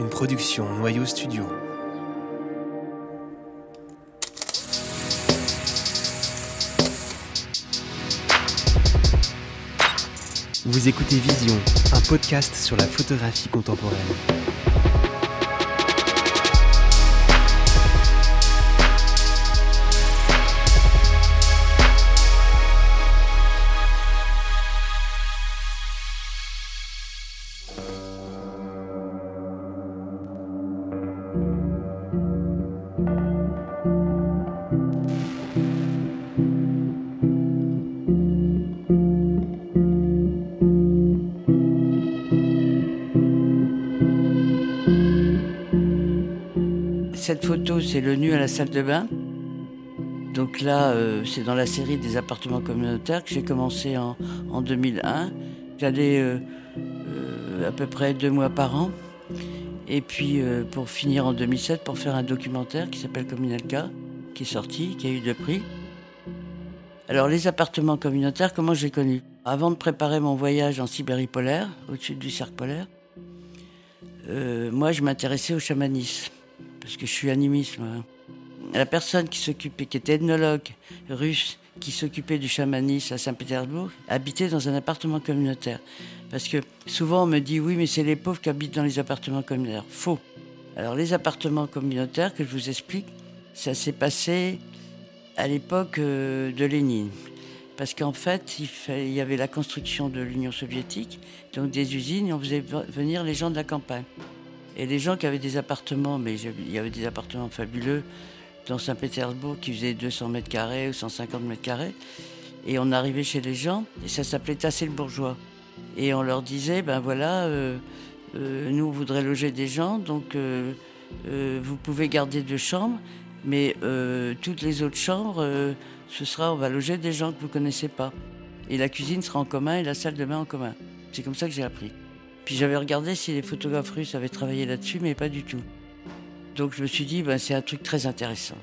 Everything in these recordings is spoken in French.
une production Noyau Studio. Vous écoutez Vision, un podcast sur la photographie contemporaine. C'est le nu à la salle de bain. Donc là, euh, c'est dans la série des appartements communautaires que j'ai commencé en, en 2001. J'allais euh, euh, à peu près deux mois par an. Et puis pour finir en 2007, pour faire un documentaire qui s'appelle Communalca, qui est sorti, qui a eu deux prix. Alors les appartements communautaires, comment j'ai connu? Avant de préparer mon voyage en Sibérie polaire, au-dessus du cercle polaire, moi je m'intéressais au chamanisme, parce que je suis animiste. moi. La personne qui s'occupait, qui était ethnologue russe, qui s'occupait du chamanisme à Saint-Pétersbourg, habitait dans un appartement communautaire. Parce que souvent on me dit oui, mais c'est les pauvres qui habitent dans les appartements communautaires. Faux. Alors les appartements communautaires, que je vous explique, ça s'est passé à l'époque euh, de Lénine. Parce qu'en fait, il, y avait la construction de l'Union soviétique, donc des usines, et on faisait venir les gens de la campagne. Et les gens qui avaient des appartements, mais il y avait des appartements fabuleux dans Saint-Pétersbourg qui faisaient 200 mètres carrés ou 150 mètres carrés. Et on arrivait chez les gens, et ça s'appelait Tasser le bourgeois. Et on leur disait, ben voilà, euh, euh, nous on voudrait loger des gens, donc euh, vous pouvez garder deux chambres, mais toutes les autres chambres, ce sera, on va loger des gens que vous connaissez pas. Et la cuisine sera en commun et la salle de bain en commun. C'est comme ça que j'ai appris. Puis j'avais regardé si les photographes russes avaient travaillé là-dessus, mais pas du tout. Donc je me suis dit, ben, c'est un truc très intéressant.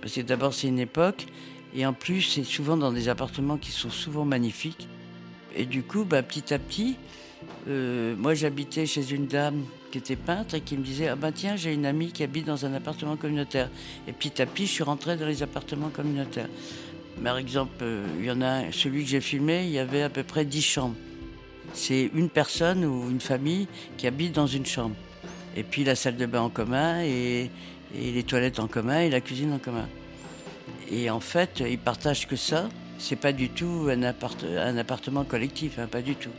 Parce que d'abord, c'est une époque, et en plus, c'est souvent dans des appartements qui sont souvent magnifiques. Et du coup, ben, petit à petit, euh, moi j'habitais chez une dame qui était peintre et qui me disait, ah ben tiens, j'ai une amie qui habite dans un appartement communautaire. Et petit à petit, je suis rentré dans les appartements communautaires. Par exemple, euh, il y en a celui que j'ai filmé, il y avait à peu près 10 chambres. C'est une personne ou une famille qui habite dans une chambre. Et puis la salle de bain en commun et, les toilettes en commun et la cuisine en commun. Et en fait, ils partagent que ça. C'est pas du tout un, appart- un appartement collectif, hein, pas du tout.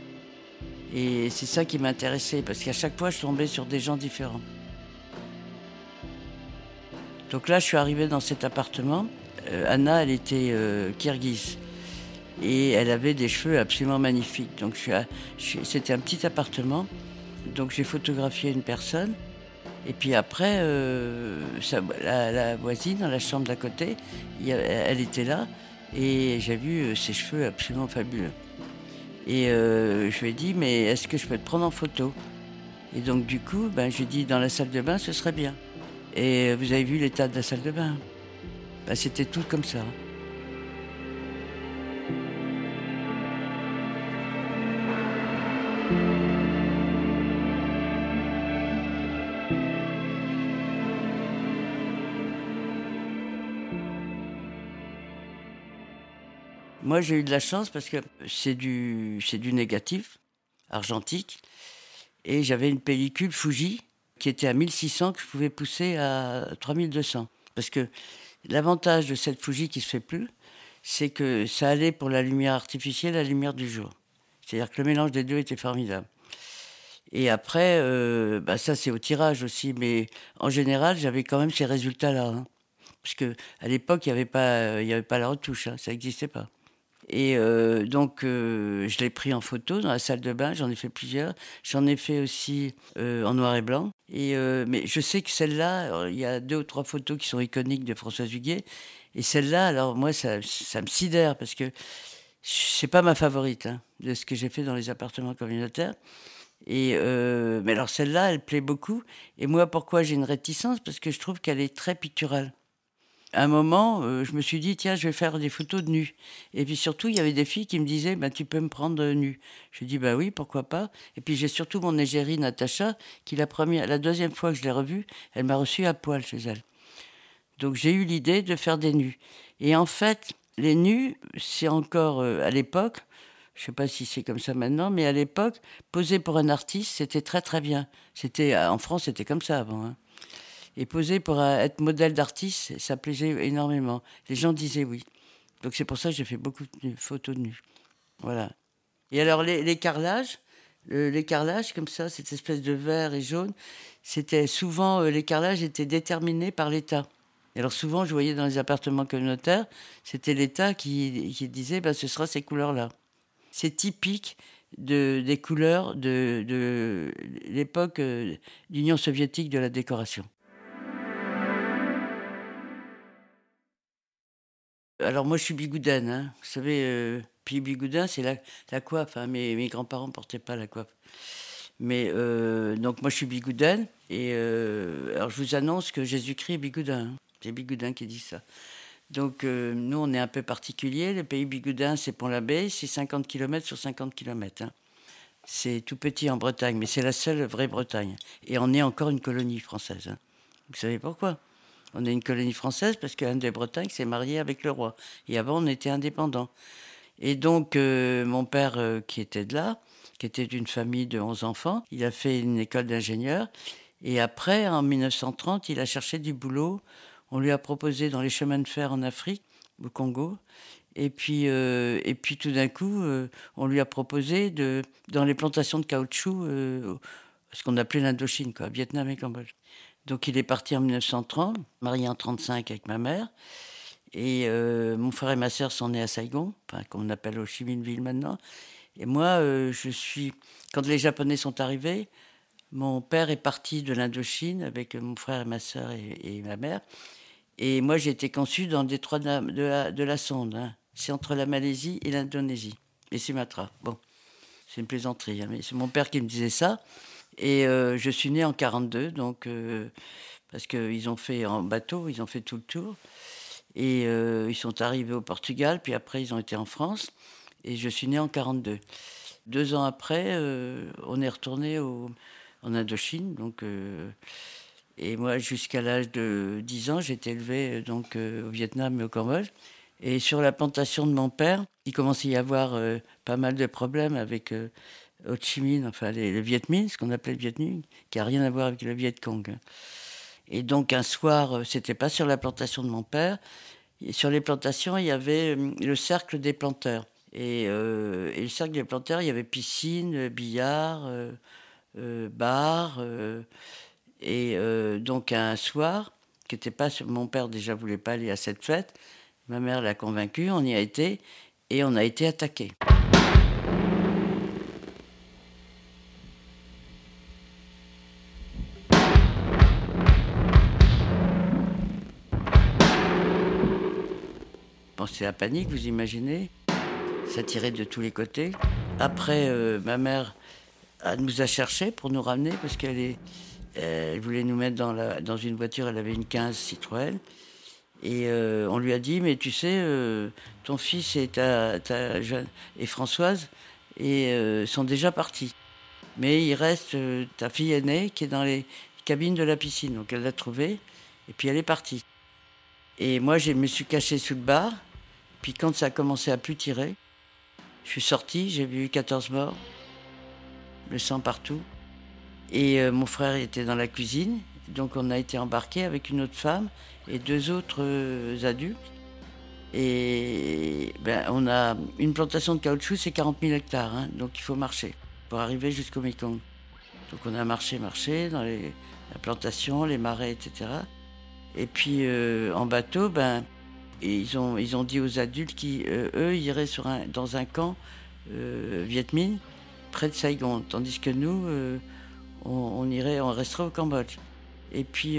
Et c'est ça qui m'intéressait, parce qu'à chaque fois, je tombais sur des gens différents. Donc là, je suis arrivé dans cet appartement. Euh, Anna, elle était euh, kirghize. Et elle avait des cheveux absolument magnifiques. Donc c'était un petit appartement. Donc j'ai photographié une personne. Et puis après, euh, la, voisine, dans la chambre d'à côté, elle était là. Et j'ai vu euh, ses cheveux absolument fabuleux. Et euh, je lui ai dit, mais est-ce que je peux te prendre en photo? Et donc du coup, ben, j'ai dit, dans la salle de bain, ce serait bien. Et vous avez vu l'état de la salle de bain? Ben, C'était tout comme ça. Moi, j'ai eu de la chance parce que c'est du, c'est du négatif, argentique. Et j'avais une pellicule Fuji qui était à 1600 que je pouvais pousser à 3200. Parce que l'avantage de cette Fuji qui se fait plus, c'est que ça allait pour la lumière artificielle, la lumière du jour. C'est-à-dire que le mélange des deux était formidable. Et après, euh, bah ça c'est au tirage aussi, mais en général, j'avais quand même ces résultats-là. hein. Parce que à l'époque, il n'y avait, pas- y avait pas la retouche, hein, ça n'existait pas. Et euh, donc, euh, je l'ai pris en photo dans la salle de bain, j'en ai fait plusieurs. J'en ai fait aussi euh, en noir et blanc. Et, mais je sais que celle-là, il y a deux ou trois photos qui sont iconiques de Françoise Huguet. Et celle-là, alors moi, ça, ça me sidère parce que c'est pas ma favorite hein, de ce que j'ai fait dans les appartements communautaires. Et mais alors celle-là, elle plaît beaucoup. Et moi, pourquoi j'ai une réticence? Parce que je trouve qu'elle est très picturale. Un moment, euh, je me suis dit, tiens, je vais faire des photos de nus. Et puis surtout, il y avait des filles qui me disaient, bah, tu peux me prendre nu. Je dis, bah oui, pourquoi pas. Et puis j'ai surtout mon égérie Natacha, qui la, première, la deuxième fois que je l'ai revue, elle m'a reçu à poil chez elle. Donc j'ai eu l'idée de faire des nus. Et en fait, les nus, c'est encore euh, à l'époque, je ne sais pas si c'est comme ça maintenant, mais à l'époque, poser pour un artiste, c'était très très bien. C'était en France, c'était comme ça avant. Hein. Et poser pour être modèle d'artiste, ça plaisait énormément. Les gens disaient oui. Donc c'est pour ça que j'ai fait beaucoup de photos nus. Voilà. Et alors les, carrelages, les carrelages comme ça, cette espèce de vert et jaune, c'était souvent euh, les carrelages étaient déterminés par l'État. Et alors souvent, je voyais dans les appartements communautaires, c'était l'État qui, disait, bah, ce sera ces couleurs-là. C'est typique de, des couleurs de, l'époque euh, l'Union soviétique de la décoration. Alors moi je suis bigoudane, hein. vous savez, euh, puis bigoudin c'est la, coiffe, hein. mes, grands-parents ne portaient pas la coiffe. Mais euh, donc moi je suis bigoudane, et euh, alors je vous annonce que Jésus-Christ est bigoudin, hein. c'est Bigoudin qui dit ça. Donc nous on est un peu particulier, le pays bigoudin c'est Pont-l'Abbé, c'est 50 km sur 50 km. C'est tout petit en Bretagne, mais c'est la seule vraie Bretagne. Et on est encore une colonie française. Vous savez pourquoi? On est une colonie française parce qu'Anne de Bretagne s'est mariée avec le roi. Et avant, on était indépendant. Et donc, euh, mon père, euh, qui était de là, qui était d'une famille de 11 enfants, il a fait une école d'ingénieur. Et après, en 1930, il a cherché du boulot. On lui a proposé dans les chemins de fer en Afrique, au Congo. Et puis, euh, et puis tout d'un coup, on lui a proposé de, dans les plantations de caoutchouc, ce qu'on appelait l'Indochine, quoi, Vietnam et Cambodge. Donc il est parti en 1930, marié en 1935 avec ma mère. Et euh, mon frère et ma sœur sont nés à Saigon, enfin, qu'on appelle Ho Chi Minh Ville maintenant. Et moi, euh, je suis. Quand les Japonais sont arrivés, mon père est parti de l'Indochine avec mon frère et ma sœur et, ma mère. Et moi, j'ai été conçu dans le détroit de la, de la, Sonde. Hein. C'est entre la Malaisie et l'Indonésie. Et Sumatra. Bon, c'est une plaisanterie, hein, mais c'est mon père qui me disait ça. Et euh, je suis né en 42, donc, euh, parce qu'ils ont fait en bateau, ils ont fait tout le tour. Et euh, ils sont arrivés au Portugal, puis après ils ont été en France. Et je suis né en 42. Deux ans après, on est retourné au, en Indochine. Donc, et moi, jusqu'à l'âge de 10 ans, été élevé donc, au Vietnam et au Cambodge. Et sur la plantation de mon père, il commençait à y avoir pas mal de problèmes avec Ho Chi Minh, enfin le Viet Minh, ce qu'on appelait le Viet Minh, qui a rien à voir avec le Viet Cong. Et donc un soir, euh, c'était pas sur la plantation de mon père. Et sur les plantations, il y avait euh, le cercle des planteurs. Et, euh, et le cercle des planteurs, il y avait piscine, billard, bar. et donc un soir, qui pas mon père déjà voulait pas aller à cette fête. Ma mère l'a convaincu, on y a été et on a été attaqué. C'est la panique, vous imaginez? Ça tirait de tous les côtés. Après, euh, ma mère nous a cherché pour nous ramener parce qu'elle elle voulait nous mettre dans, une voiture. Elle avait une 15 Citroën. Et euh, on lui a dit, mais tu sais, euh, ton fils et ta, jeune et Françoise et sont déjà partis. Mais il reste ta fille aînée qui est dans les cabines de la piscine. Donc elle l'a trouvée et puis elle est partie. Et moi, je me suis caché sous le bar. Puis quand ça a commencé à plus tirer, je suis sorti, j'ai vu 14 morts, le sang partout. Et euh, mon frère était dans la cuisine, donc on a été embarqué avec une autre femme et deux autres euh, adultes. Et ben, on a une plantation de caoutchouc, c'est 40 000 hectares, hein, donc il faut marcher pour arriver jusqu'au Mekong. Donc on a marché, marché dans les, la plantation, les marais, etc. Et puis euh, en bateau, ben, et ils ont, ils ont dit aux adultes qui, euh, iraient dans un camp euh, près de Saigon, tandis que nous, euh, on, irait, on resterait au Cambodge. Et puis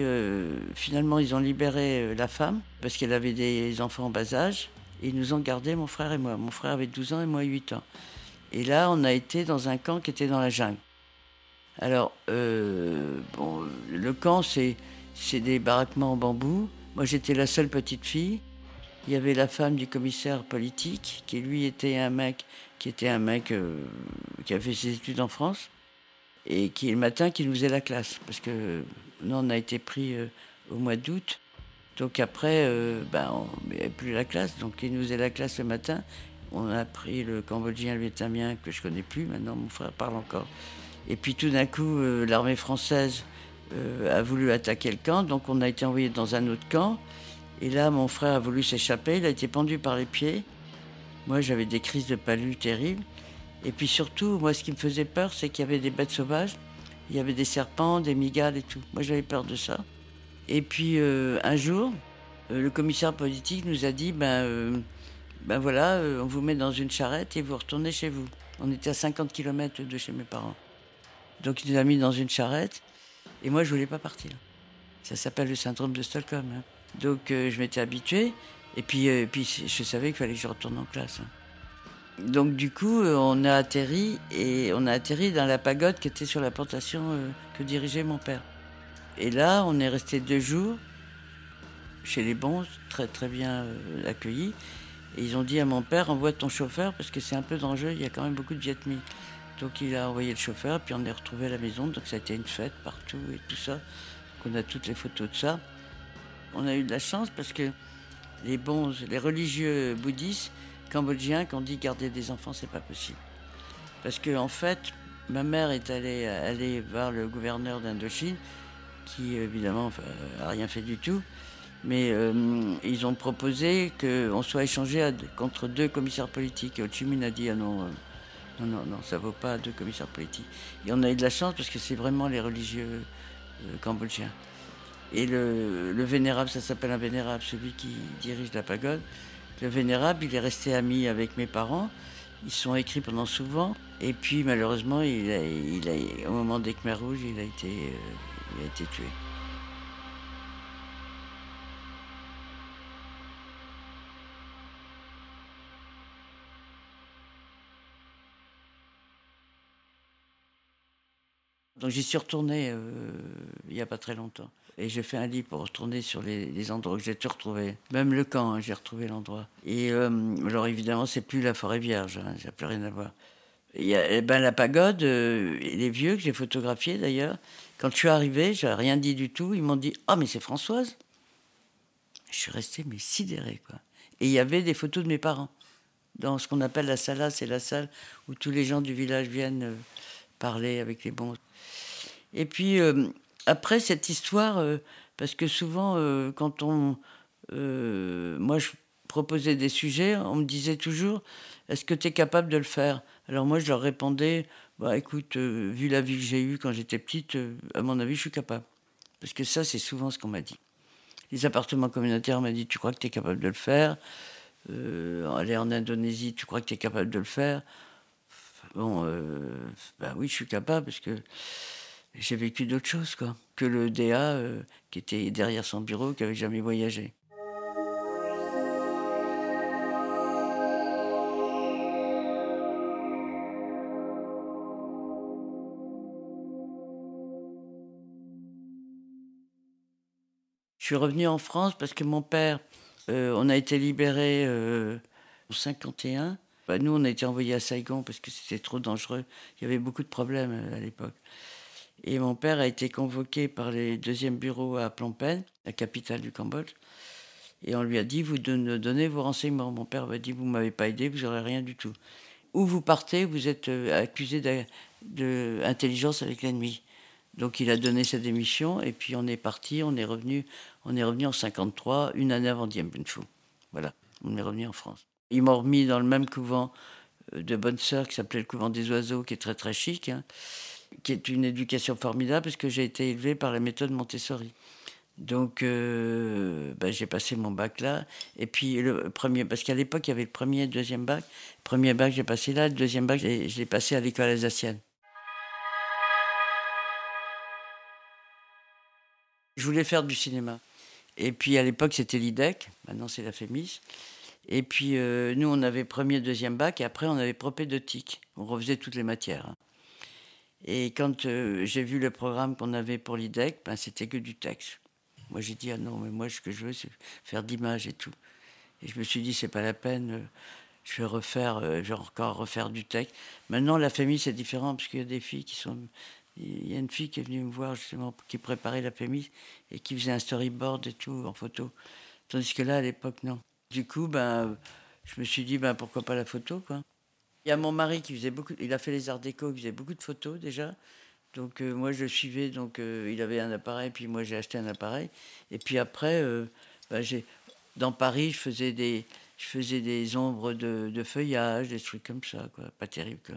finalement, ils ont libéré la femme parce qu'elle avait des enfants en bas âge. Et ils nous ont gardés, mon frère et moi. Mon frère avait 12 ans et moi 8 ans. Et là, on a été dans un camp qui était dans la jungle. Alors, bon, le camp, c'est des baraquements en bambou Moi, j'étais la seule petite fille. Il y avait la femme du commissaire politique, qui lui était un mec, qui était un mec euh, qui a fait ses études en France, et qui le matin qui nous faisait la classe, parce que nous on a été pris euh, au mois d'août, donc après, euh, ben, on plus la classe, donc il nous faisait la classe le matin. On a pris le cambodgien, le vietnamien que je connais plus. Maintenant, mon frère parle encore. Et puis tout d'un coup, l'armée française a voulu attaquer le camp, donc on a été envoyé dans un autre camp. Et là, mon frère a voulu s'échapper, il a été pendu par les pieds. Moi, j'avais des crises de palu terribles. Et puis surtout, moi, ce qui me faisait peur, c'est qu'il y avait des bêtes sauvages. Il y avait des serpents, des migales et tout. Moi, j'avais peur de ça. Et puis, euh, un jour, euh, le commissaire politique nous a dit, ben, euh, ben voilà, on vous met dans une charrette et vous retournez chez vous. On était à 50 km de chez mes parents. Donc, il nous a mis dans une charrette. Et moi, je voulais pas partir. Ça s'appelle le syndrome de Stockholm. Hein. Donc euh, je m'étais habitué. Et puis, euh, puis je savais qu'il fallait que je retourne en classe. Hein. Donc du coup, euh, on a atterri et on a atterri dans la pagode qui était sur la plantation que dirigeait mon père. Et là, on est resté deux jours chez les bons, très très bien accueillis. Et ils ont dit à mon père, envoie ton chauffeur parce que c'est un peu dangereux, il y a quand même beaucoup de Vietmis. Donc il a envoyé le chauffeur, puis on est retrouvé à la maison, donc ça a été une fête partout et tout ça. Donc on a toutes les photos de ça on a eu de la chance parce que les bons, les religieux bouddhistes cambodgiens qui ont dit garder des enfants, c'est pas possible. Parce que en fait, ma mère est allée, aller voir le gouverneur d'Indochine, qui évidemment n'a rien fait du tout, mais euh, ils ont proposé qu'on soit échangé contre deux commissaires politiques. Et Ho Chi Minh a dit ah non, euh, non, non, non, ça vaut pas deux commissaires politiques. Et on a eu de la chance parce que c'est vraiment les religieux euh, cambodgiens. Et le, vénérable, ça s'appelle un vénérable, celui qui dirige la pagode. Le vénérable, il est resté ami avec mes parents. Ils sont écrits pendant souvent. Et puis malheureusement, il a, au moment des Khmer Rouges, euh, il a été tué. Donc j'y suis retourné euh, il n'y a pas très longtemps. Et j'ai fait un livre pour retourner sur les, endroits que j'ai tout retrouvé. Même le camp, hein, j'ai retrouvé l'endroit. Et euh, alors évidemment, c'est plus la forêt vierge, hein, ça n'a plus rien à voir. Il y a eh ben, la pagode, euh, les vieux que j'ai photographiés d'ailleurs. Quand je suis arrivé, je n'ai rien dit du tout. Ils m'ont dit oh, mais c'est Françoise Je suis resté mais sidéré. Quoi. Et il y avait des photos de mes parents. Dans ce qu'on appelle la sala, c'est la salle où tous les gens du village viennent parler avec les bons. Et puis, euh, après cette histoire, euh, parce que souvent, euh, quand on. moi, je proposais des sujets, on me disait toujours Est-ce que tu es capable de le faire? Alors, moi, je leur répondais bah, Écoute, vu la vie que j'ai eue quand j'étais petite, à mon avis, je suis capable. Parce que ça, c'est souvent ce qu'on m'a dit. Les appartements communautaires m'ont dit Tu crois que tu es capable de le faire? Aller en Indonésie, tu crois que tu es capable de le faire? Bon, ben oui, je suis capable parce que j'ai vécu d'autres choses, quoi, que le DA euh, qui était derrière son bureau, qui avait jamais voyagé. Je suis revenu en France parce que mon père, euh, on a été libéré euh, en 51. Bah, nous, on a été envoyés à Saigon parce que c'était trop dangereux. Il y avait beaucoup de problèmes à l'époque. Et mon père a été convoqué par les deuxièmes bureaux à Phnom la capitale du Cambodge. Et on lui a dit, vous donnez vos renseignements. Mon père m'a dit, vous ne m'avez pas aidé, vous n'aurez rien du tout. Où vous partez, vous êtes euh, accusé d'intelligence avec l'ennemi. Donc il a donné sa démission et puis on est parti, on est revenu, on est revenu en 53, une année avant Dien Bien Phu. Voilà, on est revenu en France. Ils m'ont remis dans le même couvent euh, de bonnes sœurs qui s'appelait le couvent des oiseaux, qui est très très chic. Hein qui est une éducation formidable parce que j'ai été élevé par la méthode Montessori. Donc, euh, ben, j'ai passé mon bac là. Et puis, le premier, parce qu'à l'époque, il y avait le premier et le deuxième bac. Le premier bac, j'ai passé là. Le deuxième bac, je l'ai passé à l'école alsacienne. Je voulais faire du cinéma. Et puis, à l'époque, c'était l'IDEC. Maintenant, c'est la FEMIS. Et puis, euh, nous, on avait premier, deuxième bac. Et après, on avait propédeutique. On refaisait toutes les matières. Hein. Et quand euh, j'ai vu le programme qu'on avait pour l'IDEC, ben, c'était que du texte. Moi, j'ai dit, ah non, mais moi, ce que je veux, c'est faire d'images et tout. Et je me suis dit, c'est pas la peine, euh, je vais refaire, euh, je vais encore refaire du texte. Maintenant, la famille, c'est différent, parce qu'il y a des filles qui sont. Il y a une fille qui est venue me voir, justement, qui préparait la famille et qui faisait un storyboard et tout en photo. Tandis que là, à l'époque, non. Du coup, ben, je me suis dit, ben, pourquoi pas la photo, quoi. Il y a mon mari qui faisait beaucoup, il a fait les arts déco, il faisait beaucoup de photos déjà. Donc euh, moi je suivais, donc euh, il avait un appareil, puis moi j'ai acheté un appareil. Et puis après, euh, bah, j'ai, dans Paris, je faisais des, je faisais des ombres de, de, feuillage, des trucs comme ça, quoi. Pas terrible, quoi.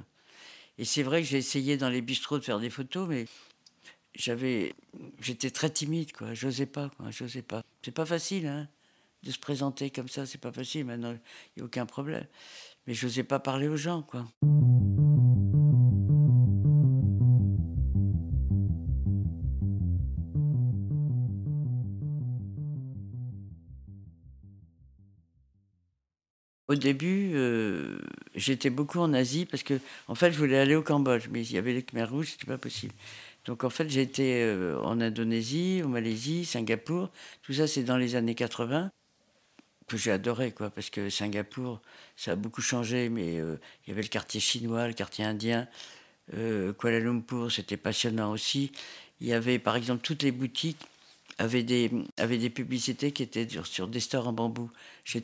Et c'est vrai que j'ai essayé dans les bistrots de faire des photos, mais j'avais, j'étais très timide, quoi. J'osais pas, quoi. J'osais pas. C'est pas facile, hein, de se présenter comme ça. C'est pas facile. Maintenant, il n'y a aucun problème. Mais j'osais pas parler aux gens, quoi. Au début, euh, j'étais beaucoup en Asie parce que, en fait, je voulais aller au Cambodge, mais il y avait les Khmer rouges, c'était pas possible. Donc, en fait, j'étais euh, en Indonésie, en Malaisie, Singapour. Tout ça, c'est dans les années 80 que j'ai adoré, quoi, parce que Singapour, ça a beaucoup changé, mais euh, il y avait le quartier chinois, le quartier indien. Kuala Lumpur, c'était passionnant aussi. Il y avait, par exemple, toutes les boutiques avait des, avait des publicités qui étaient sur, sur des stores en bambou.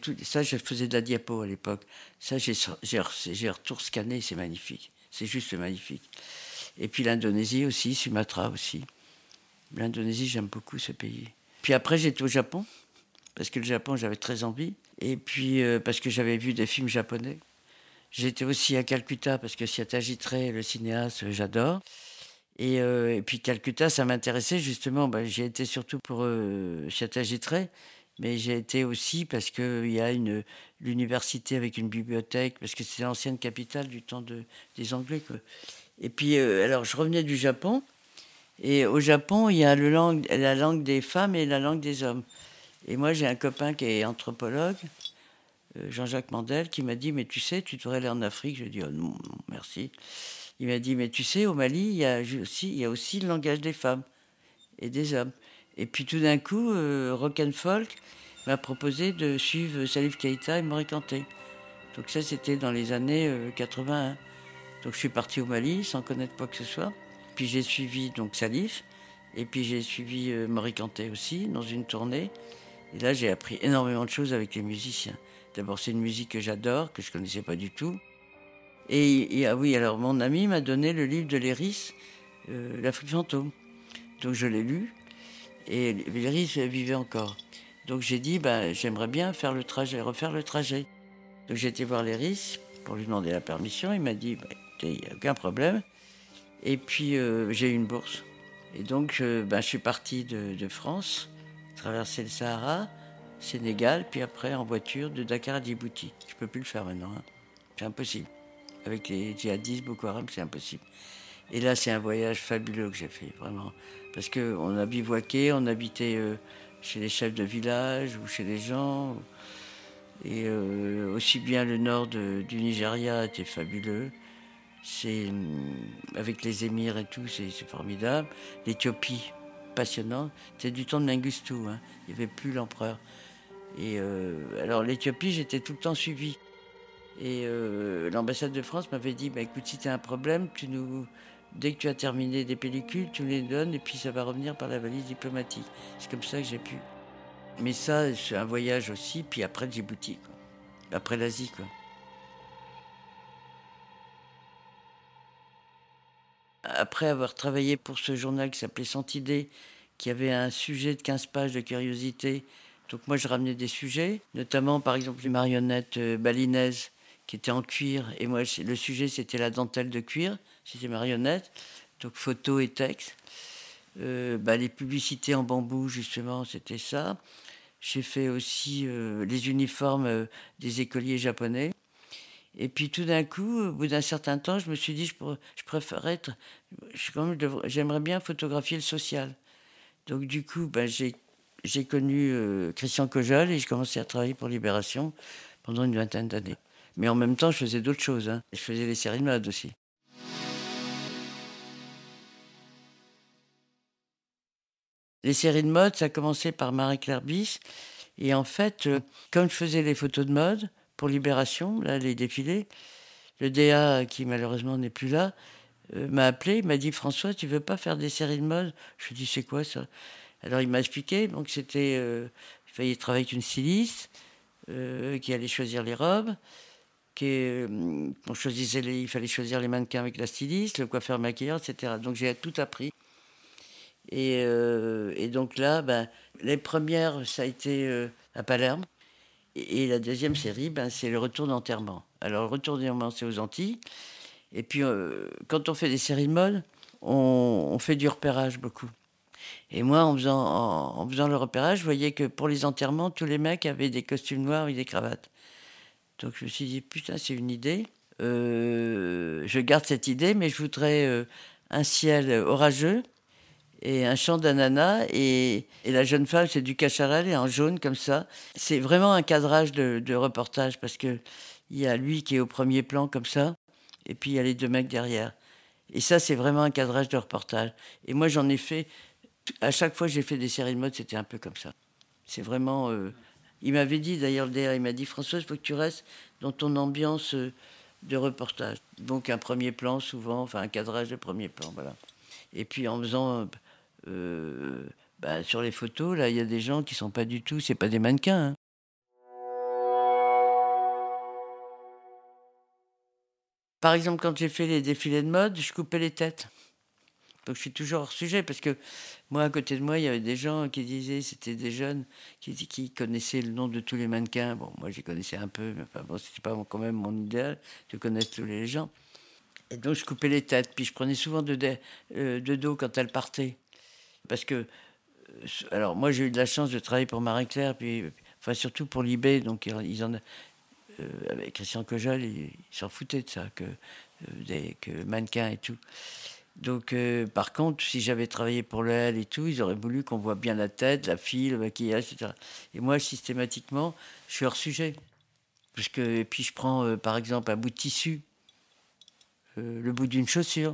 Tout, ça, je faisais de la diapo à l'époque. Ça, j'ai, retour scanné, c'est magnifique. C'est juste magnifique. Et puis l'Indonésie aussi, Sumatra aussi. L'Indonésie, j'aime beaucoup ce pays. Puis après, j'étais au Japon, parce que le Japon, j'avais très envie. Et puis, euh, parce que j'avais vu des films japonais. J'étais aussi à Calcutta, parce que Siataji le cinéaste, j'adore. Euh, et, puis Calcutta, ça m'intéressait justement. Ben, j'y été surtout pour euh, mais j'ai été aussi parce qu'il y a une l'université avec une bibliothèque, parce que c'est l'ancienne capitale du temps de, des Anglais. Et puis, euh, alors, je revenais du Japon, et au Japon, il y a la langue des femmes et la langue des hommes. Et moi, j'ai un copain qui est anthropologue, euh, Jean-Jacques Mandel, qui m'a dit Mais tu sais, tu devrais aller en Afrique. Je lui ai dit oh, non, merci. Il m'a dit, mais tu sais, au Mali, il y a aussi, il y a aussi le langage des femmes et des hommes. Et puis tout d'un coup, euh, Rock and Folk m'a proposé de suivre Salif Keïta et Maurice Kanté. Donc ça, c'était dans les années 81. Euh, donc je suis parti au Mali sans connaître quoi que ce soit. Puis j'ai suivi donc Salif, et puis j'ai suivi euh, aussi dans une tournée. Et là, j'ai appris énormément de choses avec les musiciens. D'abord, c'est une musique que j'adore, que je connaissais pas du tout. Et, ah oui, alors mon ami m'a donné le livre de Léris, euh, L'Afrique fantôme. Donc je l'ai lu, et Léris vivait encore. Donc j'ai dit, bah, j'aimerais bien faire le trajet, refaire le trajet. Donc j'ai été voir Léris pour lui demander la permission. Il m'a dit, bah, il n'y a aucun problème. Et puis euh, j'ai eu une bourse. Et donc je, bah, je suis parti de, France, traverser le Sahara, Sénégal, puis après en voiture de Dakar à Djibouti. Je peux plus le faire maintenant. Hein. C'est impossible avec les djihadistes, Boko Haram, c'est impossible. Et là, c'est un voyage fabuleux que j'ai fait, vraiment. Parce qu'on a bivouaqué, on habitait euh, chez les chefs de village ou chez les gens. Et euh, aussi bien le nord du Nigeria était fabuleux. C'est hum, avec les émirs et tout, c'est formidable. L'Éthiopie, passionnant. C'était du temps de Mengistu, hein. il n'y avait plus l'empereur. Et euh, alors l'Éthiopie, j'étais tout le temps suivi. Et euh, l'ambassade de France m'avait dit bah, écoute, si tu as un problème, tu nous, dès que tu as terminé des pellicules, tu me les donnes et puis ça va revenir par la valise diplomatique. C'est comme ça que j'ai pu. Mais ça, c'est un voyage aussi, puis après Djibouti, après l'Asie. Après avoir travaillé pour ce journal qui s'appelait Santidée, qui avait un sujet de 15 pages de curiosité, donc moi je ramenais des sujets, notamment par exemple les marionnettes euh, balinaises qui était en cuir. Et moi, le sujet, c'était la dentelle de cuir, c'était marionnette, donc photo et texte. Euh, bah, les publicités en bambou, justement, c'était ça. J'ai fait aussi euh, les uniformes des écoliers japonais. Et puis tout d'un coup, au bout d'un certain temps, je me suis dit, je, je préfère être, j'aimerais bien photographier le social. Donc du coup, ben, j'ai, connu Christian Cojol et j'ai commencé à travailler pour Libération pendant une vingtaine d'années. Mais en même temps, je faisais d'autres choses. Hein. Je faisais les séries de mode aussi. Les séries de mode, ça a commencé par Marie-Claire Bis. Et en fait, euh, comme je faisais les photos de mode pour Libération, là, les défilés, le DA, qui malheureusement n'est plus là, euh, m'a appelé, m'a dit François, tu veux pas faire des séries de mode? Je lui ai dit c'est quoi ça? Alors il m'a expliqué, donc c'était, euh, il fallait travailler avec une styliste qui allait choisir les robes, qui, choisissait il fallait choisir les mannequins avec la styliste, le coiffeur maquilleur, etc. Donc j'ai tout appris. Et, et donc là, ben, les premières, ça a été euh, à Palerme. Et, la deuxième série, ben, c'est le retour d'enterrement. Alors, le retour d'enterrement, c'est aux Antilles. Et puis, euh, quand on fait des séries de mode, on, fait du repérage beaucoup. Et moi, en faisant, en, faisant, le repérage, je voyais que pour les enterrements, tous les mecs avaient des costumes noirs et des cravates. Donc je me suis dit, putain, c'est une idée. Euh, je garde cette idée, mais je voudrais un ciel orageux et un champ d'ananas et, la jeune femme c'est du cacharel et en jaune comme ça. C'est vraiment un cadrage de, reportage parce que il y a lui qui est au premier plan comme ça et puis il y a les deux mecs derrière. Et ça c'est vraiment un cadrage de reportage. Et moi j'en ai fait à chaque fois que j'ai fait des séries de mode c'était un peu comme ça. C'est vraiment euh, il m'avait dit d'ailleurs le DR il m'a dit François il faut que tu restes dans ton ambiance euh, de reportage. Donc un premier plan souvent, enfin un cadrage de premier plan, voilà. Et puis en faisant euh, bah, sur les photos, là, il y a des gens qui sont pas du tout, c'est pas des mannequins. Hein. Par exemple, quand j'ai fait les défilés de mode, je coupais les têtes. Donc je suis toujours hors sujet parce que moi, à côté de moi, il y avait des gens qui disaient, c'était des jeunes qui, connaissaient le nom de tous les mannequins. Bon, moi, j'y connaissais un peu, mais enfin, bon, c'était pas quand même mon idéal de connaître tous les gens. Et donc je coupais les têtes, puis je prenais souvent de, euh, de dos quand elles partaient. Parce que, euh, alors moi j'ai eu de la chance de travailler pour Marie-Claire, puis, enfin surtout pour l'IB, donc ils en, euh, avec Christian Cojol, ils s'en foutaient de ça, que, euh, des, que mannequin et tout. Donc, par contre, si j'avais travaillé pour le L et tout, ils auraient voulu qu'on voit bien la tête, la fille, le maquillage, etc. Et moi, systématiquement, je suis hors sujet. Parce que, et puis, je prends, par exemple, un bout de tissu, le bout d'une chaussure.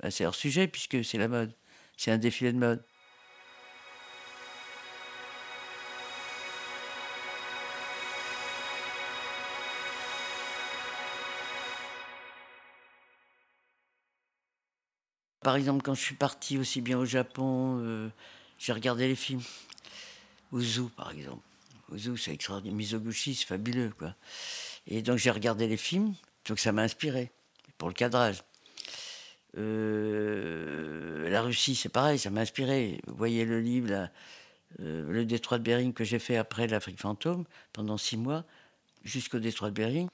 Ben, c'est hors sujet, puisque c'est la mode. C'est un défilé de mode. Par exemple, quand je suis parti aussi bien au Japon, euh, j'ai regardé les films. Ozu, par exemple. Ozu, c'est extraordinaire. Mizoguchi, c'est fabuleux, quoi. Et donc, j'ai regardé les films, donc ça m'a inspiré pour le cadrage. Euh, la Russie, c'est pareil, ça m'a inspiré. Vous voyez le livre, euh, le détroit de Bering que j'ai fait après l'Afrique fantôme, pendant six mois, jusqu'au détroit de Bering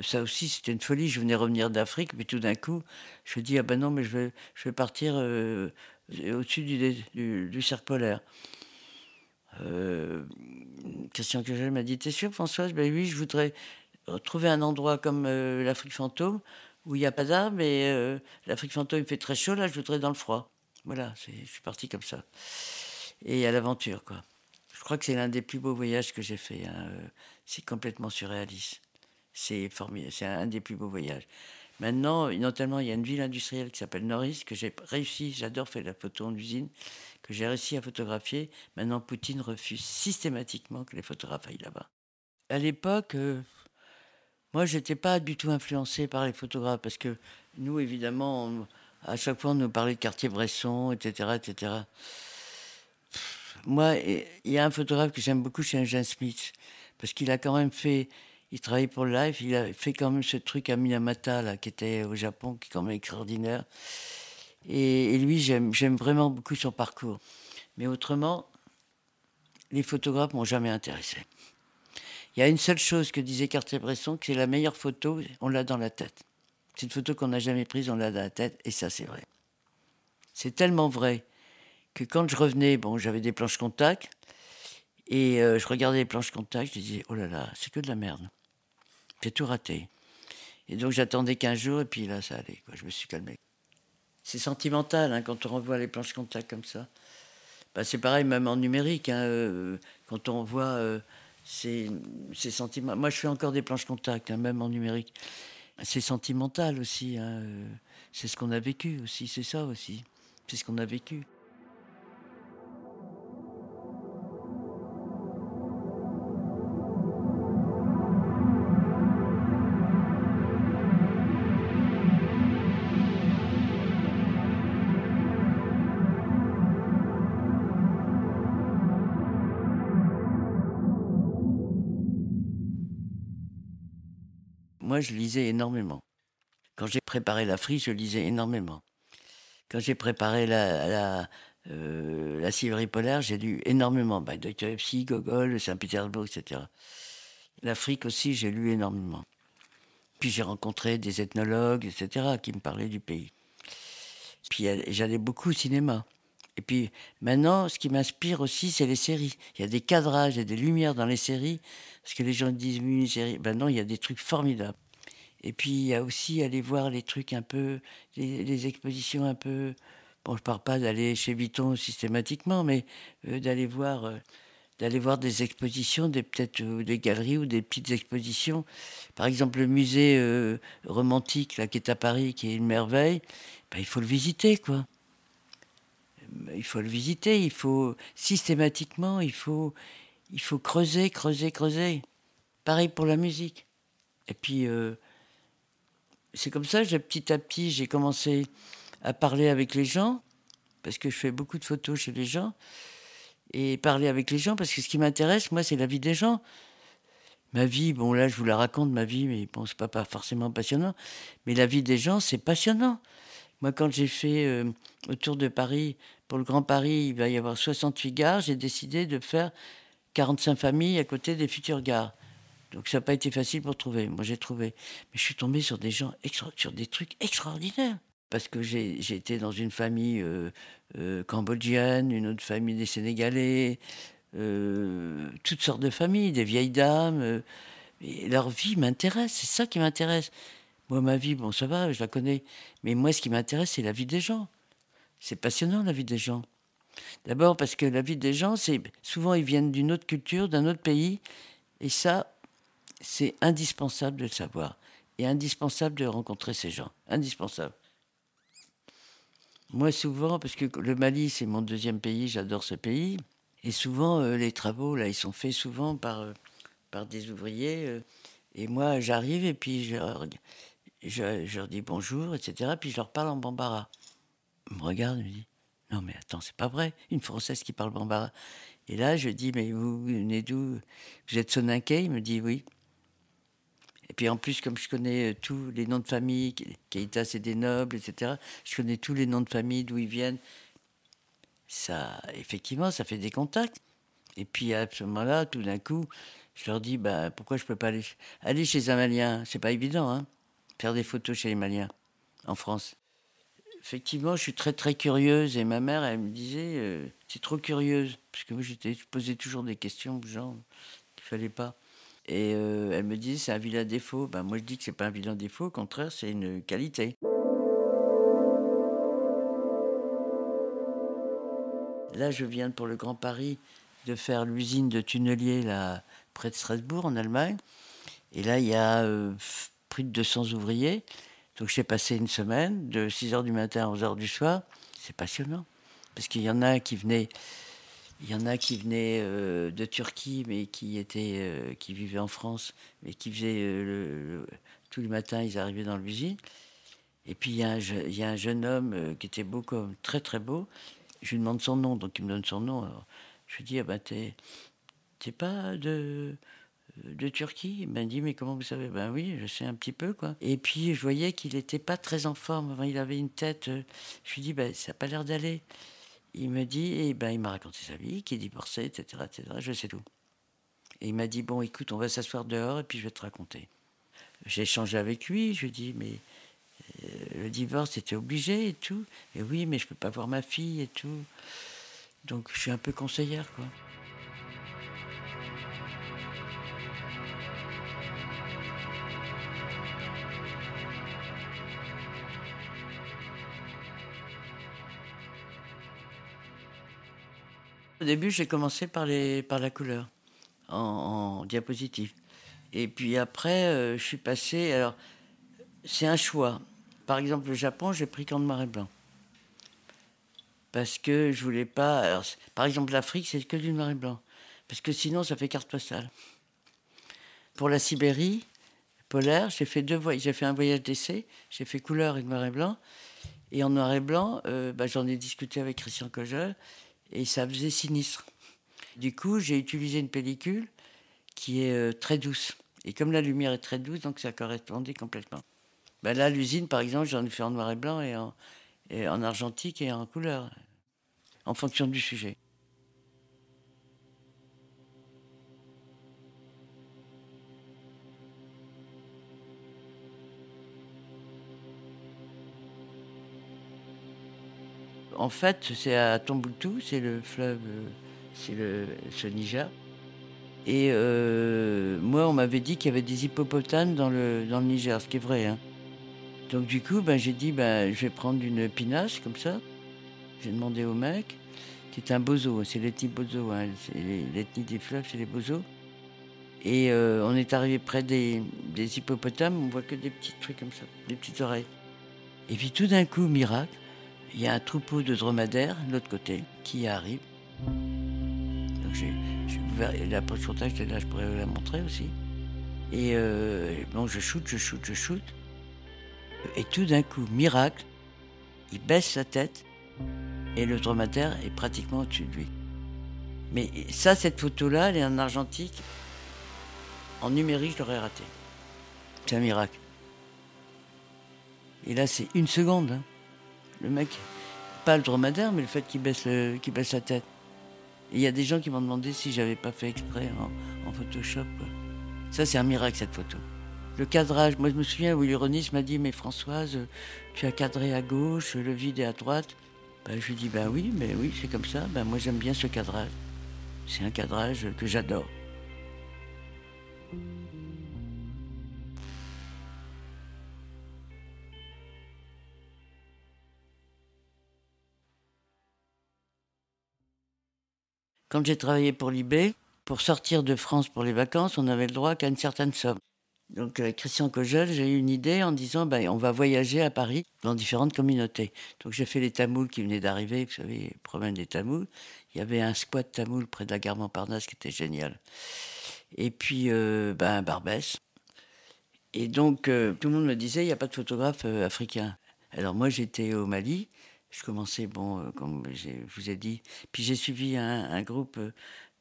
ça aussi, c'était une folie. Je venais revenir d'Afrique, mais tout d'un coup, je dis, ah ben non, mais je vais, je vais partir euh, au-dessus du, du, cercle polaire. Christian Kegel m'a dit, t'es sûr, Françoise? Ben oui, je voudrais trouver un endroit comme l'Afrique fantôme, où il n'y a pas d'arbres, mais l'Afrique fantôme, il fait très chaud, là, je voudrais dans le froid. Voilà, je suis parti comme ça. Et à l'aventure, quoi. Je crois que c'est l'un des plus beaux voyages que j'ai fait. Hein, c'est complètement surréaliste. C'est formidable, c'est un des plus beaux voyages. Maintenant, notamment, il y a une ville industrielle qui s'appelle Norris, que j'ai réussi, j'adore faire la photo en usine, que j'ai réussi à photographier. Maintenant, Poutine refuse systématiquement que les photographes aillent là-bas. À l'époque, euh, moi, je n'étais pas du tout influencé par les photographes, parce que nous, évidemment, à chaque fois, on nous parlait de Cartier-Bresson, etc., etc. moi, il y a un photographe que j'aime beaucoup, c'est Jean Smith, parce qu'il a quand même fait il travaillait pour le live, il a fait quand même ce truc à Minamata, là, qui était au Japon, qui est quand même extraordinaire. Et, lui, j'aime vraiment beaucoup son parcours. Mais autrement, les photographes m'ont jamais intéressé. Il y a une seule chose que disait Cartier-Bresson, que c'est la meilleure photo, on l'a dans la tête. C'est une photo qu'on n'a jamais prise, on l'a dans la tête, et ça, c'est vrai. C'est tellement vrai que quand je revenais, bon, j'avais des planches contact, et euh, je regardais les planches contact, je disais, oh là là, c'est que de la merde. J'ai tout raté. Et donc j'attendais 15 jours et puis là ça allait. Je me suis calmé. C'est sentimental hein, quand on revoit les planches contact comme ça. Bah, c'est pareil même en numérique. Hein, euh, quand on voit euh, ces, sentiments. Moi je fais encore des planches contact, hein, même en numérique. C'est sentimental aussi. Hein, euh, c'est ce qu'on a vécu aussi. C'est ça aussi. C'est ce qu'on a vécu. Je lisais énormément. Quand j'ai préparé l'Afrique, je lisais énormément. Quand j'ai préparé la, la, euh, la Sibérie polaire, j'ai lu énormément. Bah, Dostoevsky, Gogol, Saint-Pétersbourg, etc. L'Afrique aussi, j'ai lu énormément. Puis j'ai rencontré des ethnologues, etc., qui me parlaient du pays. Puis j'allais beaucoup au cinéma. Et puis maintenant, ce qui m'inspire aussi, c'est les séries. Il y a des cadrages et des lumières dans les séries. Parce que les gens disent, une série. Ben non, il y a des trucs formidables. Et puis il y a aussi aller voir les trucs un peu, les, expositions un peu. Bon, je parle pas d'aller chez Vuitton systématiquement, mais euh, d'aller voir. Euh, voir des expositions, des peut-être euh, des galeries ou des petites expositions. Par exemple, le musée romantique là qui est à Paris, qui est une merveille. Ben, il faut le visiter, quoi il faut le visiter, il faut systématiquement, il faut, il faut creuser, creuser, creuser. Pareil pour la musique. Et puis, c'est comme ça, petit à petit, j'ai commencé à parler avec les gens, parce que je fais beaucoup de photos chez les gens, et parler avec les gens, parce que ce qui m'intéresse, moi, c'est la vie des gens. Ma vie, bon là, je vous la raconte, ma vie, mais bon, c'est pas, pas forcément passionnant, mais la vie des gens, c'est passionnant. Moi, quand j'ai fait euh, autour de Paris, pour le Grand Paris, il va y avoir 68 gares, j'ai décidé de faire 45 familles à côté des futures gares. Donc ça n'a pas été facile pour trouver. Moi, j'ai trouvé. Mais je suis tombé sur des gens, sur des trucs extraordinaires. Parce que j'ai été dans une famille euh, euh, cambodgienne, une autre famille des Sénégalais, toutes sortes de familles, des vieilles dames. et leur vie m'intéresse, c'est ça qui m'intéresse. Moi, ma vie, bon, ça va, je la connais. Mais moi, ce qui m'intéresse, c'est la vie des gens. C'est passionnant, la vie des gens. D'abord parce que la vie des gens, c'est souvent ils viennent d'une autre culture, d'un autre pays, et ça, c'est indispensable de le savoir, et indispensable de rencontrer ces gens, indispensable. Moi, souvent, parce que le Mali, c'est mon deuxième pays, j'adore ce pays, et souvent euh, les travaux là, ils sont faits souvent par euh, par des ouvriers, euh, et moi, j'arrive et puis je, je, leur dis bonjour, etc. Puis je leur parle en bambara. Ils me regardent, ils me disent Non, mais attends, c'est pas vrai, une Française qui parle bambara. Et là, je dis Mais vous, venez d'où? Vous êtes Soninké? Il me dit Oui. Et puis en plus, comme je connais euh, tous les noms de famille, Keïta c'est des nobles, etc., je connais tous les noms de famille, d'où ils viennent. Ça, effectivement, ça fait des contacts. Et puis à ce moment-là, tout d'un coup, je leur dis bah, pourquoi je peux pas aller, aller chez un Malien? C'est pas évident, hein faire des photos chez les Maliens, en France. Effectivement, je suis très très curieuse et ma mère, elle me disait, euh, c'est trop curieuse, parce que moi je posais toujours des questions aux gens qu'il fallait pas. Et euh, elle me disait, c'est un vilain défaut. Ben, moi je dis que c'est pas un vilain défaut, au contraire, c'est une qualité. Là, je viens pour le Grand Paris de faire l'usine de tunnelier là, près de Strasbourg, en Allemagne. Et là, il y a euh, plus de 200 ouvriers. Donc j'ai passé une semaine de 6 h du matin à 11 h du soir. C'est passionnant. Parce qu'il y en a qui venaient, il y en a qui venaient euh, de Turquie, mais qui, étaient, euh, qui vivaient en France, mais qui faisaient euh, tous les matins, ils arrivaient dans l'usine. Et puis il y, a un, jeune homme qui était beau comme très très beau. Je lui demande son nom, donc il me donne son nom. je lui dis, ah ben t'es pas de de Turquie? Il m'a dit, mais comment vous savez? Ben oui, je sais un petit peu, quoi. Et puis, je voyais qu'il n'était pas très en forme. il avait une tête. Je lui dis, ben, ça n'a pas l'air d'aller. Il me dit, et ben, il m'a raconté sa vie, qu'il divorçait, etc., etc. Je sais tout. Et il m'a dit, bon, écoute, on va s'asseoir dehors et puis je vais te raconter. J'ai échangé avec lui. Je lui dis, mais euh, le divorce était obligé et tout. Et oui, mais je peux pas voir ma fille et tout. Donc, je suis un peu conseillère, quoi. Au début, j'ai commencé par, les, par la couleur, en, diapositive. Et puis après, euh, je suis passé. Alors, c'est un choix. Par exemple, le Japon, j'ai pris qu'en noir et blanc. Parce que je voulais pas. Par exemple, l'Afrique, c'est que du noir et blanc. Parce que sinon, ça fait carte postale. Pour la Sibérie polaire, j'ai fait deux voyages. J'ai fait un voyage d'essai. J'ai fait couleur et noir et blanc. Et en noir et blanc, euh, bah, j'en ai discuté avec Christian Cogel et ça faisait sinistre. Du coup, j'ai utilisé une pellicule qui est euh, très douce Et comme la lumière est très douce, donc ça correspondait complètement. Ben là, l'usine, par exemple, j'en ai fait en noir et blanc et en, et en argentique et en couleur, en fonction du sujet. En fait, c'est à Tombouctou, c'est le fleuve, euh, c'est le, Niger. Et euh, moi, on m'avait dit qu'il y avait des hippopotames dans le, dans le Niger, ce qui est vrai. Hein. Donc du coup, ben, j'ai dit, ben, je vais prendre une pinasse comme ça. J'ai demandé au mec, qui est un bozo, c'est l'ethnie bozo, hein, l'ethnie des fleuves, c'est les bozos. Et euh, on est arrivé près des, des hippopotames, on voit que des petits trucs comme ça, des petites oreilles. Et puis tout d'un coup, miracle, il y a un troupeau de dromadaires de l'autre côté qui arrive. Donc j'ai ouvert la sur j'étais là, je pourrais la montrer aussi. Et euh, bon, je shoot, je shoot, je shoot. Et tout d'un coup, miracle, il baisse sa tête et le dromadaire est pratiquement au-dessus de lui. Mais ça, cette photo-là, elle est en argentique. En numérique, je l'aurais raté. C'est un miracle. Et là, c'est une seconde. Hein. Le mec, pas le dromadaire, mais le fait qu'il baisse, baisse la tête. il y a des gens qui m'ont demandé si j'avais pas fait exprès en, Photoshop. Ça, c'est un miracle, cette photo. Le cadrage, moi je me souviens où l'ironiste m'a dit Mais Françoise, tu as cadré à gauche, le vide est à droite. Ben, je lui dis Ben oui, mais oui, c'est comme ça. Ben, moi j'aime bien ce cadrage. C'est un cadrage que j'adore. Quand j'ai travaillé pour l'IB, pour sortir de France pour les vacances, on avait le droit qu'à une certaine somme. Donc avec Christian Cogel, j'ai eu une idée en disant ben, on va voyager à Paris dans différentes communautés. Donc j'ai fait les Tamouls qui venaient d'arriver, vous savez, problème des Tamouls. Il y avait un squat Tamoul près de la gare Montparnasse qui était génial. Et puis euh, ben, Barbès. Et donc euh, tout le monde me disait il n'y a pas de photographe euh, africain. Alors moi j'étais au Mali je commençais, bon, euh, comme je vous ai dit. Puis j'ai suivi un, groupe euh,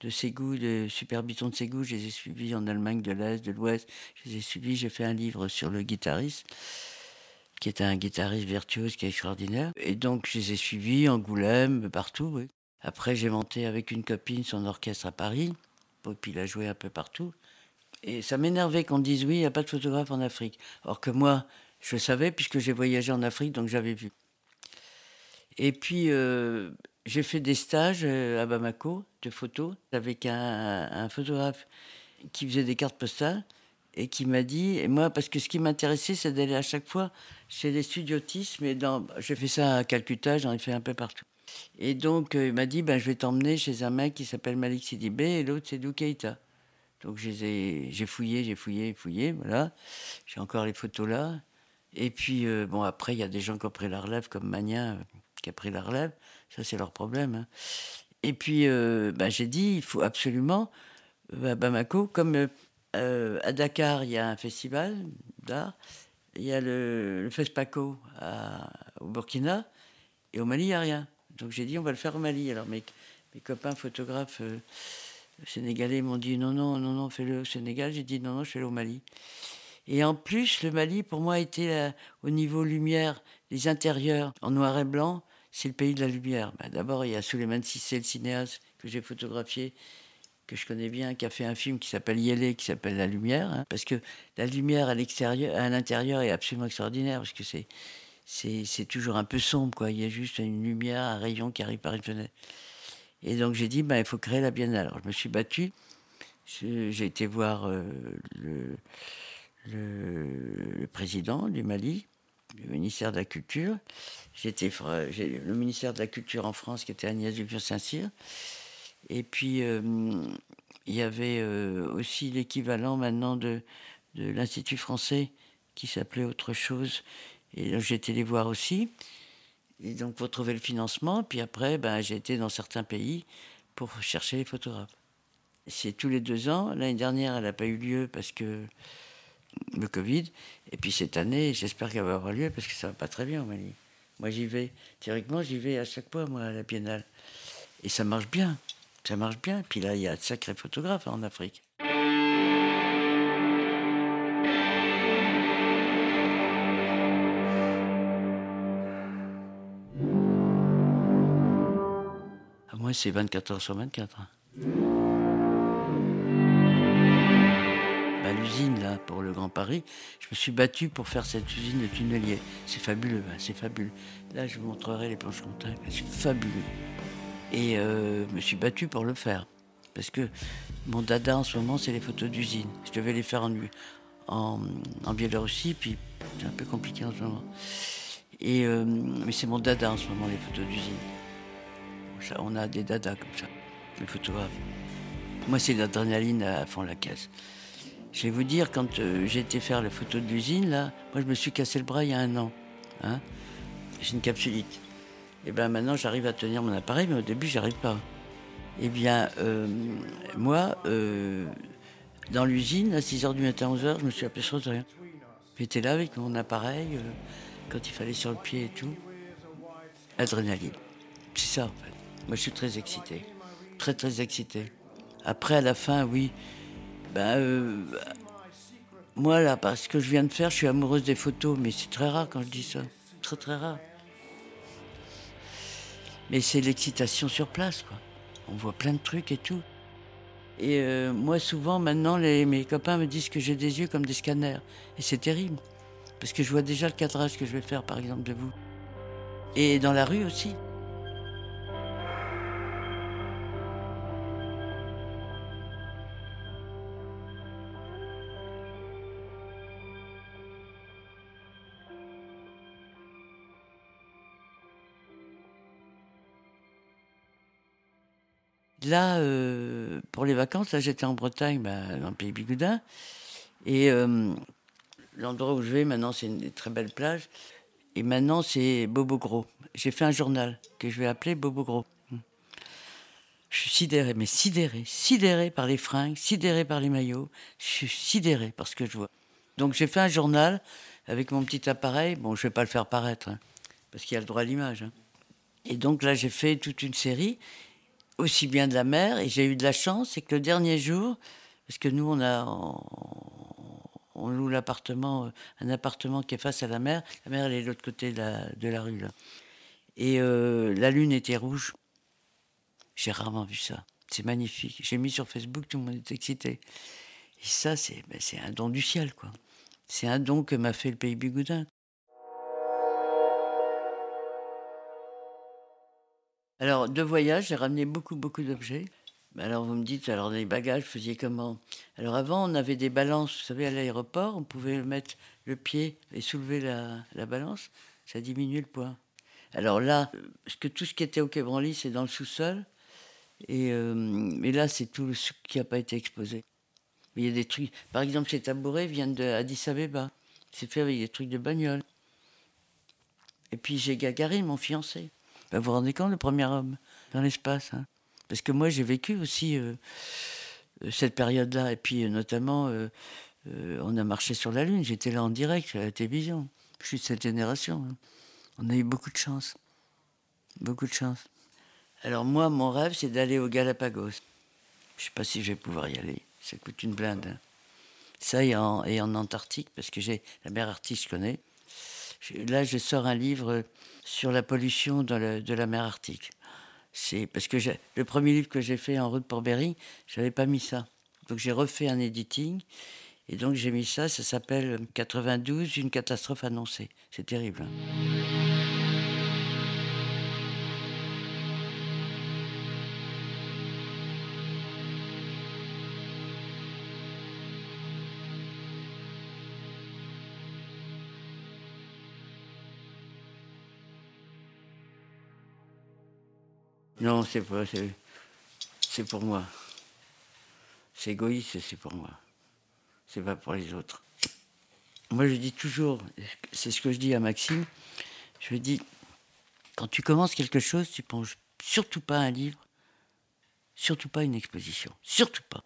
de Ségou, de Super Biton de Ségou. Je les ai suivis en Allemagne de l'Est, de l'Ouest. Je les ai suivis. J'ai fait un livre sur le guitariste, qui est un guitariste virtuose qui est extraordinaire. Et donc, je les ai suivis, Angoulême, partout. Après, j'ai monté avec une copine son orchestre à Paris. Puis, il a joué un peu partout. Et ça m'énervait qu'on dise oui, il n'y a pas de photographe en Afrique. Or que moi, je savais puisque j'ai voyagé en Afrique, donc j'avais vu. Et puis, euh, j'ai fait des stages euh, à Bamako de photos avec un, photographe qui faisait des cartes postales et qui m'a dit, et moi, parce que ce qui m'intéressait, c'est d'aller à chaque fois chez les studiotistes, mais dans, j'ai fait ça à Calcutta, j'en ai fait un peu partout. Et donc, euh, il m'a dit, ben, je vais t'emmener chez un mec qui s'appelle Malik Sidibé et l'autre, c'est Doukeita. Donc, j'ai fouillé, j'ai fouillé, fouillé, voilà. J'ai encore les photos là. Et puis, bon, après, il y a des gens qui ont pris la relève, comme Magnin qui a pris la relève. Ça, c'est leur problème. Hein. Et puis, euh, bah, j'ai dit, il faut absolument, euh, à Bamako, comme euh, à Dakar, il y a un festival d'art, il y a le, le FESPACO au Burkina, et au Mali, il n'y a rien. Donc j'ai dit, on va le faire au Mali. Alors mes, copains photographes sénégalais m'ont dit, non, non, non, non, fais-le au Sénégal. J'ai dit, non, non, fais-le au Mali. Et en plus, le Mali, pour moi, était au niveau lumière, les intérieurs en noir et blanc, c'est le pays de la lumière. Ben, d'abord, il y a Suleiman Sissé, le cinéaste que j'ai photographié, que je connais bien, qui a fait un film qui s'appelle Yélé, qui s'appelle La Lumière, hein, parce que la lumière à l'extérieur, à l'intérieur est absolument extraordinaire, parce que c'est, toujours un peu sombre, quoi. Il y a juste une lumière, un rayon qui arrive par une fenêtre. Et donc j'ai dit, ben, il faut créer la biennale. Alors je me suis battu. J'ai été voir euh, le, président du Mali, du ministère de la Culture. J'étais le ministère de la Culture en France qui était Agnès Dupieux-Saint-Cyr. Et puis, euh, il y avait euh, aussi l'équivalent maintenant de, de l'Institut français qui s'appelait autre chose. Et été les voir aussi. Et donc, pour trouver le financement. Puis après, ben, j'ai été dans certains pays pour chercher les photographes. C'est tous les deux ans. L'année dernière, elle n'a pas eu lieu parce que le Covid. Et puis cette année, j'espère qu'elle va avoir lieu parce que ça va pas très bien en Mali. Moi, j'y vais. Théoriquement, j'y vais à chaque fois, moi, à la Biennale. Et ça marche bien. Ça marche bien. Puis là, il y a de sacrés photographes en Afrique. Ah, moi, c'est 24 heures sur 24. L'usine, là, pour le Grand Paris, je me suis battu pour faire cette usine de tunnelier. C'est fabuleux, hein, c'est fabuleux. Là, je vous montrerai les planches comptables, c'est fabuleux. Et euh, je me suis battu pour le faire. Parce que mon dada en ce moment, c'est les photos d'usine. Je devais les faire en, en, Biélorussie, puis c'est un peu compliqué en ce moment. Euh, mais c'est mon dada en ce moment, les photos d'usine. On a des dadas comme ça, les photographes. Moi, c'est l'adrénaline à fond la caisse. Je vais vous dire, quand euh, j'ai été faire les photos de l'usine, là, moi, je me suis cassé le bras il y a un an. Hein j'ai une capsulite. Et bien maintenant, j'arrive à tenir mon appareil, mais au début, j'arrive pas. Eh bien, euh, moi, dans l'usine, à 6h du matin, 11h, je me suis aperçu de rien. J'étais là avec mon appareil, euh, quand il fallait sur le pied et tout. Adrénaline. C'est ça, en fait. Moi, je suis très excité. Très, très excité. Après, à la fin, oui. Ben, euh, moi, là, parce que je viens de faire, je suis amoureuse des photos, mais c'est très rare quand je dis ça. Très, très rare. Mais c'est l'excitation sur place, quoi. On voit plein de trucs et tout. Et euh, moi, souvent, maintenant, mes copains me disent que j'ai des yeux comme des scanners. Et c'est terrible. Parce que je vois déjà le cadrage que je vais faire, par exemple, de vous. Et dans la rue aussi. Là, euh, pour les vacances, là j'étais en Bretagne, bah, dans le pays Bigoudin. Et euh, l'endroit où je vais maintenant, c'est une très belle plage. Et maintenant, c'est Bobo Gros. J'ai fait un journal que je vais appeler Bobo Gros. Je suis sidéré, mais sidéré, sidéré par les fringues, sidéré par les maillots. Je suis sidéré par ce que je vois. Donc j'ai fait un journal avec mon petit appareil. Bon, je vais pas le faire paraître, hein, parce qu'il y a le droit à l'image. Hein. Et donc là, j'ai fait toute une série aussi bien de la mer. Et j'ai eu de la chance, c'est que le dernier jour, parce que nous, on a, on, loue l'appartement, un appartement qui est face à la mer. La mer, elle est de l'autre côté de la, rue, là. Et euh, la lune était rouge. J'ai rarement vu ça. C'est magnifique. J'ai mis sur Facebook, tout le monde est excité. Et ça, c'est ben, un don du ciel, quoi. C'est un don que m'a fait le pays Bigoudin. Alors, de voyage, j'ai ramené beaucoup, beaucoup d'objets. Alors, vous me dites, alors, les bagages, vous faisiez comment? Alors, avant, on avait des balances. Vous savez, à l'aéroport, on pouvait mettre le pied et soulever la, balance. Ça diminuait le poids. Alors là, parce que tout ce qui était au Quai c'est dans le sous-sol. Et, euh, là, c'est tout ce qui n'a pas été exposé. Il y a des trucs. Par exemple, ces tabourets viennent de Addis Abeba. C'est fait avec des trucs de bagnole. Et puis j'ai Gagarine, mon fiancé. Ben, vous vous rendez compte, le premier homme dans l'espace hein Parce que moi, j'ai vécu aussi euh, euh, cette période-là. Et puis, euh, notamment, on a marché sur la Lune. J'étais là en direct à la télévision. Je suis de cette génération. Hein. On a eu beaucoup de chance. Beaucoup de chance. Alors, moi, mon rêve, c'est d'aller au Galapagos. Je ne sais pas si je vais pouvoir y aller. Ça coûte une blinde. Hein. Ça et en, Antarctique, parce que j'ai la mer Arctique, je connais. Là, je sors un livre sur la pollution de la mer Arctique. C'est parce que le premier livre que j'ai fait en route pour Bering, j'avais pas mis ça. Donc j'ai refait un editing et donc j'ai mis ça. Ça s'appelle 92, une catastrophe annoncée. C'est terrible. Non, c'est pas. C'est pour moi. C'est égoïste, c'est pour moi. C'est pas pour les autres. Moi, je dis toujours, c'est ce que je dis à Maxime, je dis, quand tu commences quelque chose, tu penses surtout pas un livre, surtout pas une exposition, surtout pas.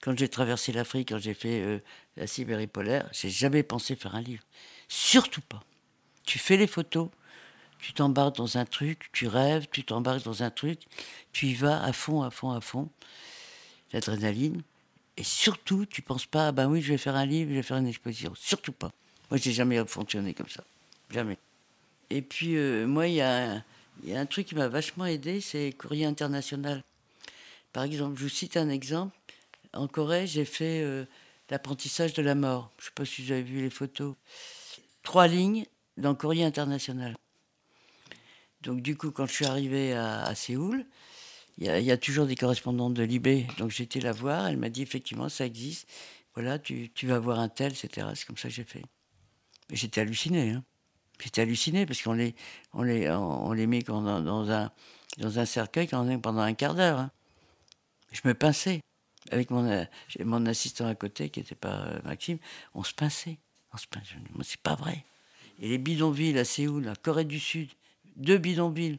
Quand j'ai traversé l'Afrique, quand j'ai fait euh, la Sibérie polaire, j'ai jamais pensé faire un livre. Surtout pas. Tu fais les photos, tu t'embarques dans un truc, tu rêves, tu t'embarques dans un truc, tu y vas à fond, à fond, à fond, l'adrénaline, et surtout, tu penses pas, ah ben oui, je vais faire un livre, je vais faire une exposition, surtout pas. Moi, j'ai jamais fonctionné comme ça, jamais. Et puis, euh, moi, il y y a un truc qui m'a vachement aidé, c'est Courrier International. Par exemple, je vous cite un exemple. En Corée, j'ai fait euh, l'apprentissage de la mort. Je ne sais pas si vous avez vu les photos. Trois lignes dans Courrier International. Donc du coup, quand je suis arrivé à, Séoul, il y, a toujours des correspondantes de Libé. Donc j'étais la voir, elle m'a dit effectivement, ça existe. Voilà, tu, vas voir un tel, etc. C'est comme ça que j'ai fait. J'étais halluciné. Hein. J'étais halluciné parce qu'on les, met dans, un, cercueil pendant un quart d'heure. Hein. Je me pinçais. Avec mon, assistant à côté, qui n'était pas euh, Maxime, on se pinçait. On se pinçait. c'est pas vrai. Et les bidonvilles à Séoul, la Corée du Sud, deux bidonvilles.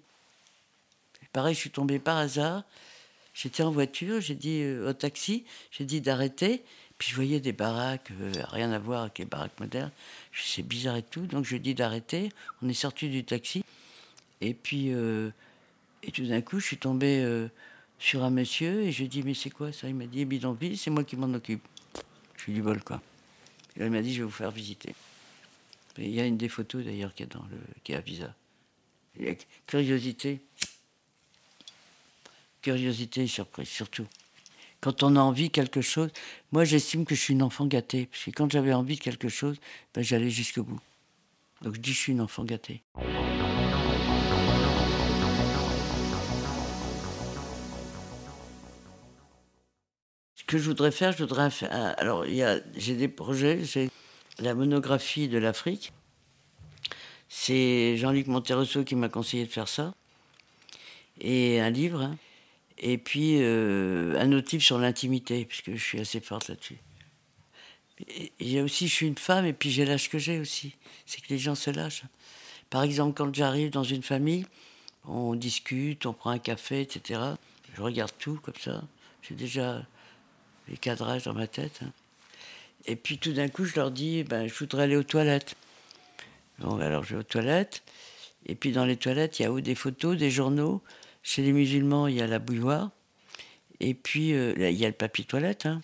Pareil, je suis tombé par hasard. J'étais en voiture, j'ai dit euh, au taxi, j'ai dit d'arrêter. Puis je voyais des baraques, euh, rien à voir avec les baraques modernes. C'est bizarre et tout, donc je dis d'arrêter. On est sorti du taxi. Et puis, euh, et tout d'un coup, je suis tombé euh, sur un monsieur et je dis Mais c'est quoi ça? Il m'a dit Bidonville, c'est moi qui m'en occupe. Je suis du bol, quoi. il m'a dit Je vais vous faire visiter. il y a une des photos d'ailleurs qui est, dans le, qui est à Visa. Curiosité. Curiosité et surprise, surtout quand on a envie de quelque chose, moi j'estime que je suis une enfant gâtée. Parce que quand j'avais envie de quelque chose, ben, j'allais jusqu'au bout. Donc je dis je suis une enfant gâtée. Ce que je voudrais faire, je voudrais faire. Ah, alors, j'ai des projets. J'ai la monographie de l'Afrique. C'est Jean-Luc Monterosso qui m'a conseillé de faire ça. Et un livre. Hein. Et puis, euh, un autre livre sur l'intimité, puisque je suis assez forte là-dessus. Il y a aussi, je suis une femme, et puis j'ai l'âge que j'ai aussi. C'est que les gens se lâchent. Par exemple, quand j'arrive dans une famille, on discute, on prend un café, etc. Je regarde tout comme ça. J'ai déjà les cadrages dans ma tête. Hein. Et puis tout d'un coup, je leur dis, ben, je voudrais aller aux toilettes. Donc alors je vais aux toilettes. Et puis dans les toilettes, il y a où des photos, des journaux, chez les musulmans, il y a la bouilloire. Et puis, euh, il y a le papier toilette. Hein.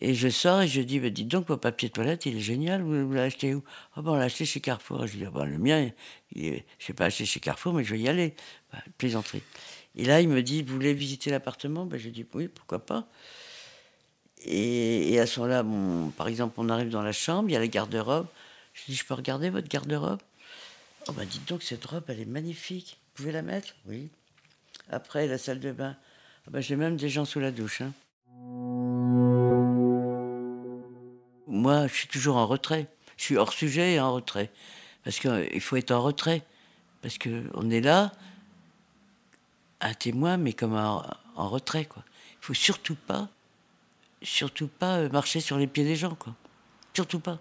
Et je sors et je dis, bah, dites donc, votre papier toilette, il est génial, vous, l'avez acheté où? Ah bon, on l'a acheté chez Carrefour. Je dis, bon, le mien, je ne sais pas acheté chez Carrefour, mais je vais y aller. Bah, plaisanterie. Et là, il me dit, vous voulez visiter l'appartement? Ben, Je dis, oui, pourquoi pas. Et, à ce moment-là, par exemple, on arrive dans la chambre, il y a la garde-robe. Je dis, je peux regarder votre garde-robe? Oh, bah, dites donc, cette robe, elle est magnifique. Vous pouvez la mettre? Oui. Après, la salle de bain. Ah ben, J'ai même des gens sous la douche. Hein. Moi, je suis toujours en retrait. Je suis hors sujet et en retrait. Parce qu'il faut être en retrait. Parce qu'on est là, un témoin, mais comme en, retrait. Quoi. Il faut surtout pas, surtout pas euh, marcher sur les pieds des gens. Quoi. Surtout pas.